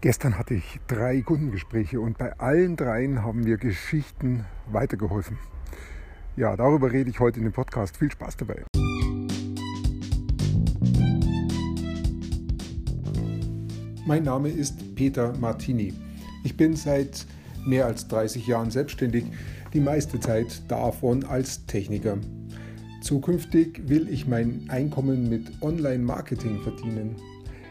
Gestern hatte ich drei Kundengespräche und bei allen dreien haben mir Geschichten weitergeholfen. Ja, darüber rede ich heute in dem Podcast. Viel Spaß dabei. Mein Name ist Peter Martini. Ich bin seit mehr als 30 Jahren selbstständig, die meiste Zeit davon als Techniker. Zukünftig will ich mein Einkommen mit Online-Marketing verdienen.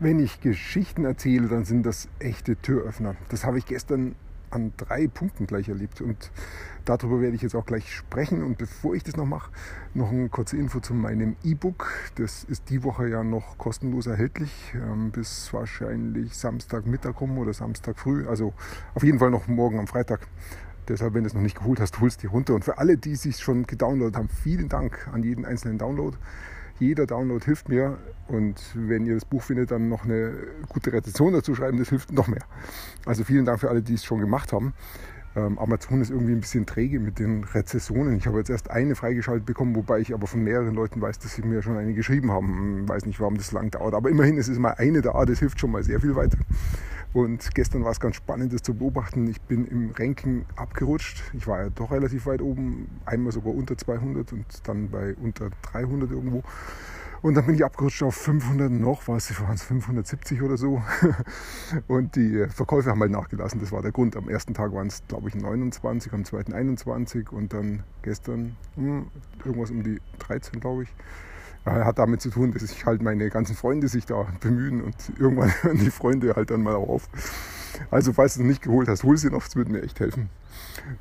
Wenn ich Geschichten erzähle, dann sind das echte Türöffner. Das habe ich gestern an drei Punkten gleich erlebt und darüber werde ich jetzt auch gleich sprechen. Und bevor ich das noch mache, noch eine kurze Info zu meinem E-Book. Das ist die Woche ja noch kostenlos erhältlich, ähm, bis wahrscheinlich Samstagmittag rum oder Samstag früh. Also auf jeden Fall noch morgen am Freitag. Deshalb, wenn du es noch nicht geholt hast, holst die runter. Und für alle, die sich schon gedownloadet haben, vielen Dank an jeden einzelnen Download. Jeder Download hilft mir und wenn ihr das Buch findet, dann noch eine gute Rezension dazu schreiben, das hilft noch mehr. Also vielen Dank für alle, die es schon gemacht haben. Ähm, Amazon ist irgendwie ein bisschen träge mit den Rezessionen. Ich habe jetzt erst eine freigeschaltet bekommen, wobei ich aber von mehreren Leuten weiß, dass sie mir schon eine geschrieben haben. Ich weiß nicht, warum das lang dauert, aber immerhin es ist mal eine da, das hilft schon mal sehr viel weiter. Und gestern war es ganz spannend, das zu beobachten. Ich bin im Ranking abgerutscht. Ich war ja doch relativ weit oben, einmal sogar unter 200 und dann bei unter 300 irgendwo. Und dann bin ich abgerutscht auf 500 noch, was waren es 570 oder so. Und die Verkäufe haben halt nachgelassen, das war der Grund. Am ersten Tag waren es, glaube ich, 29, am zweiten 21 und dann gestern hm, irgendwas um die 13, glaube ich hat damit zu tun, dass sich halt meine ganzen Freunde sich da bemühen und irgendwann hören die Freunde halt dann mal auf. Also falls du es nicht geholt hast, hol sie noch, das würde mir echt helfen.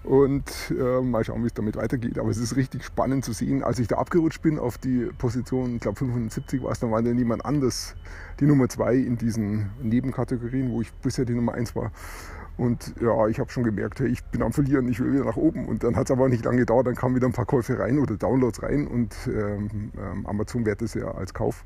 Und äh, mal schauen, wie es damit weitergeht. Aber es ist richtig spannend zu sehen. Als ich da abgerutscht bin auf die Position, ich glaube 570 war es, dann war da niemand anders die Nummer zwei in diesen Nebenkategorien, wo ich bisher die Nummer eins war. Und ja, ich habe schon gemerkt, hey, ich bin am Verlieren, ich will wieder nach oben. Und dann hat es aber nicht lange gedauert, dann kamen wieder ein paar Käufe rein oder Downloads rein und ähm, ähm Amazon wertet es ja als Kauf.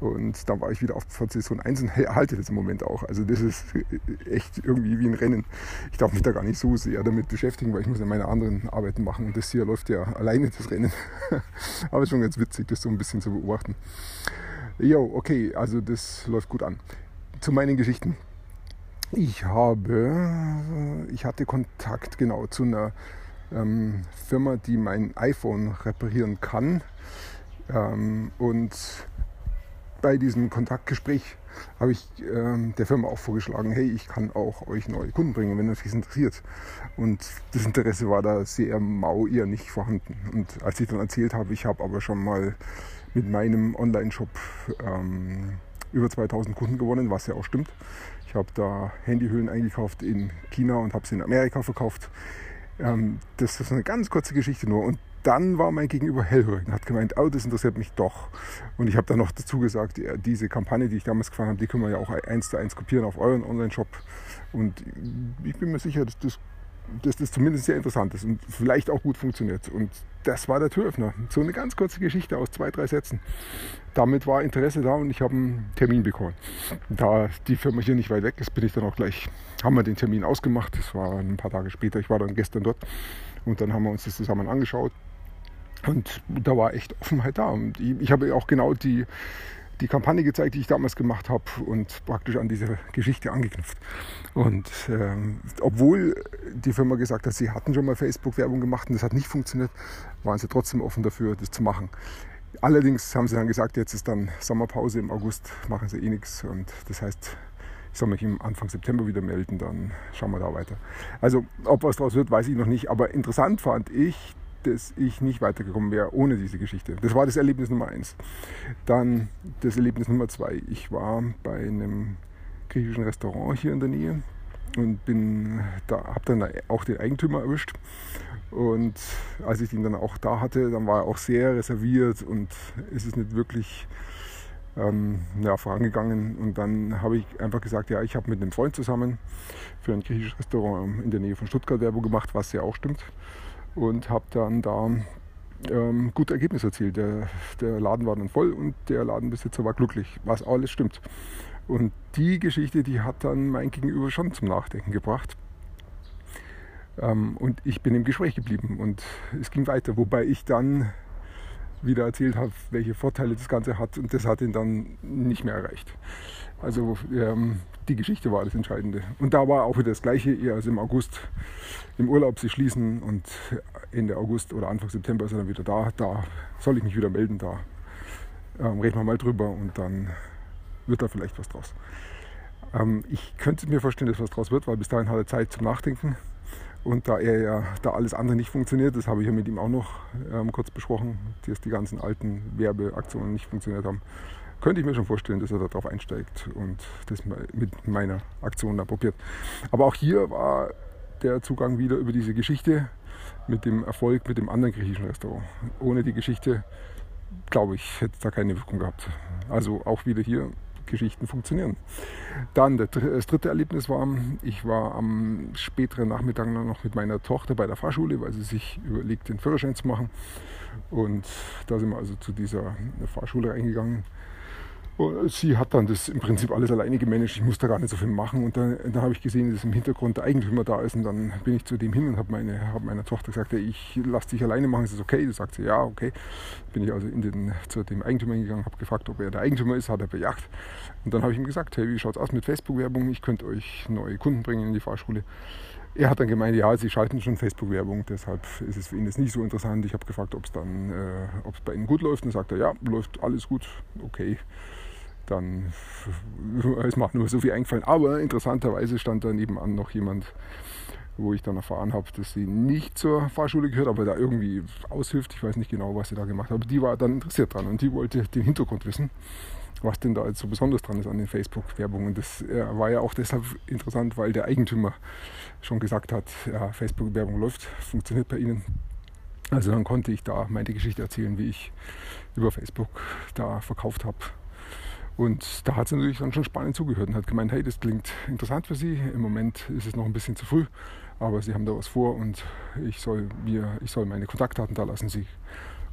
Und dann war ich wieder auf Position 1 und erhalte das im Moment auch. Also das ist echt irgendwie wie ein Rennen. Ich darf mich da gar nicht so sehr damit beschäftigen, weil ich muss ja meine anderen Arbeiten machen. Und das hier läuft ja alleine, das Rennen. aber schon ganz witzig, das so ein bisschen zu beobachten. Jo, okay, also das läuft gut an. Zu meinen Geschichten. Ich habe, ich hatte Kontakt genau zu einer ähm, Firma, die mein iPhone reparieren kann. Ähm, und bei diesem Kontaktgespräch habe ich ähm, der Firma auch vorgeschlagen, hey, ich kann auch euch neue Kunden bringen, wenn euch das interessiert. Und das Interesse war da sehr mau, eher nicht vorhanden. Und als ich dann erzählt habe, ich habe aber schon mal mit meinem Online-Shop ähm, über 2000 Kunden gewonnen, was ja auch stimmt, ich habe da Handyhüllen eingekauft in China und habe sie in Amerika verkauft. Ähm, das ist eine ganz kurze Geschichte nur. Und dann war mein Gegenüber hellhörig und hat gemeint, oh, das interessiert mich doch. Und ich habe dann noch dazu gesagt, diese Kampagne, die ich damals gefahren habe, die können wir ja auch eins zu eins kopieren auf euren Online-Shop. Und ich bin mir sicher, dass das dass das zumindest sehr interessant ist und vielleicht auch gut funktioniert. Und das war der Türöffner. So eine ganz kurze Geschichte aus zwei, drei Sätzen. Damit war Interesse da und ich habe einen Termin bekommen. Da die Firma hier nicht weit weg ist, bin ich dann auch gleich, haben wir den Termin ausgemacht. Das war ein paar Tage später. Ich war dann gestern dort und dann haben wir uns das zusammen angeschaut. Und da war echt Offenheit da. Und ich, ich habe auch genau die, die Kampagne gezeigt, die ich damals gemacht habe und praktisch an diese Geschichte angeknüpft. Und ähm, obwohl die Firma gesagt hat, sie hatten schon mal Facebook-Werbung gemacht und das hat nicht funktioniert, waren sie trotzdem offen dafür, das zu machen. Allerdings haben sie dann gesagt, jetzt ist dann Sommerpause im August, machen sie eh nichts und das heißt, ich soll mich im Anfang September wieder melden, dann schauen wir da weiter. Also ob was daraus wird, weiß ich noch nicht, aber interessant fand ich, dass ich nicht weitergekommen wäre ohne diese Geschichte. Das war das Erlebnis Nummer eins. Dann das Erlebnis Nummer zwei. Ich war bei einem griechischen Restaurant hier in der Nähe und bin da habe dann auch den Eigentümer erwischt und als ich ihn dann auch da hatte, dann war er auch sehr reserviert und es ist nicht wirklich ähm, ja, vorangegangen. Und dann habe ich einfach gesagt, ja, ich habe mit einem Freund zusammen für ein griechisches Restaurant in der Nähe von Stuttgart Werbung gemacht, was ja auch stimmt. Und habe dann da ähm, gute Ergebnisse erzielt. Der, der Laden war dann voll und der Ladenbesitzer war glücklich, was alles stimmt. Und die Geschichte, die hat dann mein Gegenüber schon zum Nachdenken gebracht. Ähm, und ich bin im Gespräch geblieben und es ging weiter, wobei ich dann wieder erzählt habe, welche Vorteile das Ganze hat und das hat ihn dann nicht mehr erreicht. Also ähm, die Geschichte war das Entscheidende. Und da war auch wieder das Gleiche, eher als im August im Urlaub sie schließen und Ende August oder Anfang September ist er dann wieder da. Da soll ich mich wieder melden, da ähm, reden wir mal drüber und dann wird da vielleicht was draus. Ähm, ich könnte mir vorstellen, dass was draus wird, weil bis dahin hat er Zeit zum Nachdenken. Und da er ja, da alles andere nicht funktioniert, das habe ich ja mit ihm auch noch ähm, kurz besprochen, dass die ganzen alten Werbeaktionen nicht funktioniert haben, könnte ich mir schon vorstellen, dass er darauf einsteigt und das mit meiner Aktion da probiert. Aber auch hier war der Zugang wieder über diese Geschichte mit dem Erfolg mit dem anderen griechischen Restaurant. Ohne die Geschichte, glaube ich, hätte es da keine Wirkung gehabt. Also auch wieder hier Geschichten funktionieren. Dann das dritte Erlebnis war, ich war am späteren Nachmittag noch mit meiner Tochter bei der Fahrschule, weil sie sich überlegt, den Führerschein zu machen. Und da sind wir also zu dieser Fahrschule reingegangen. Sie hat dann das im Prinzip alles alleine gemanagt. Ich musste gar nicht so viel machen. Und dann, dann habe ich gesehen, dass im Hintergrund der Eigentümer da ist. Und dann bin ich zu dem hin und habe meine, hab meiner Tochter gesagt, ja, ich lasse dich alleine machen. Ist das okay? Da sagt sie, ja, okay. Bin ich also in den, zu dem Eigentümer gegangen, habe gefragt, ob er der Eigentümer ist. Hat er bejagt. Und dann habe ich ihm gesagt, hey, wie schaut es aus mit Facebook-Werbung? Ich könnte euch neue Kunden bringen in die Fahrschule. Er hat dann gemeint, ja, sie schalten schon Facebook-Werbung, deshalb ist es für ihn jetzt nicht so interessant. Ich habe gefragt, ob es dann, äh, ob es bei Ihnen gut läuft. Und dann sagt er, ja, läuft alles gut, okay dann ist mir nur so viel eingefallen. Aber interessanterweise stand da nebenan noch jemand, wo ich dann erfahren habe, dass sie nicht zur Fahrschule gehört, aber da irgendwie aushilft. Ich weiß nicht genau, was sie da gemacht hat. Aber die war dann interessiert dran und die wollte den Hintergrund wissen, was denn da jetzt so besonders dran ist an den Facebook-Werbungen. Das war ja auch deshalb interessant, weil der Eigentümer schon gesagt hat, ja, Facebook-Werbung läuft, funktioniert bei Ihnen. Also dann konnte ich da meine Geschichte erzählen, wie ich über Facebook da verkauft habe und da hat sie natürlich dann schon spannend zugehört und hat gemeint, hey, das klingt interessant für Sie. Im Moment ist es noch ein bisschen zu früh, aber Sie haben da was vor und ich soll, mir, ich soll meine Kontaktdaten da lassen. Sie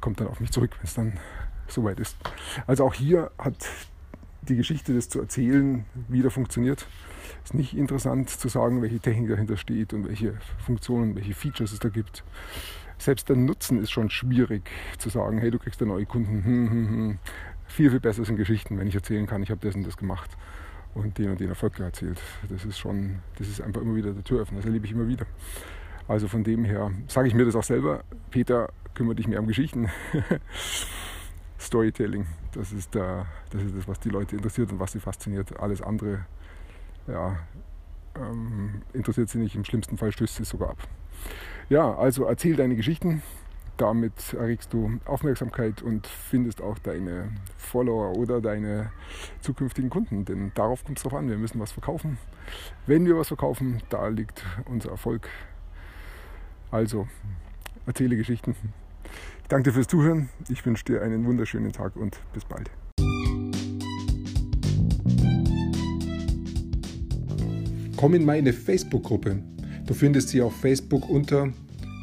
kommt dann auf mich zurück, wenn es dann soweit ist. Also auch hier hat die Geschichte, das zu erzählen, wieder funktioniert. Es ist nicht interessant zu sagen, welche Technik dahinter steht und welche Funktionen, welche Features es da gibt. Selbst der Nutzen ist schon schwierig zu sagen, hey, du kriegst da neue Kunden. Hm, hm, hm viel, viel besser sind Geschichten, wenn ich erzählen kann, ich habe das und das gemacht und den und den Erfolg erzählt. Das ist schon, das ist einfach immer wieder der Türöffner, das erlebe ich immer wieder. Also von dem her sage ich mir das auch selber, Peter, kümmere dich mehr um Geschichten. Storytelling, das ist, der, das ist das, was die Leute interessiert und was sie fasziniert. Alles andere ja, ähm, interessiert sie nicht, im schlimmsten Fall stößt sie sogar ab. Ja, also erzähl deine Geschichten, damit erregst du Aufmerksamkeit und findest auch deine Follower oder deine zukünftigen Kunden. Denn darauf kommt es drauf an. Wir müssen was verkaufen. Wenn wir was verkaufen, da liegt unser Erfolg. Also, erzähle Geschichten. Ich danke dir fürs Zuhören. Ich wünsche dir einen wunderschönen Tag und bis bald. Komm in meine Facebook-Gruppe. Du findest sie auf Facebook unter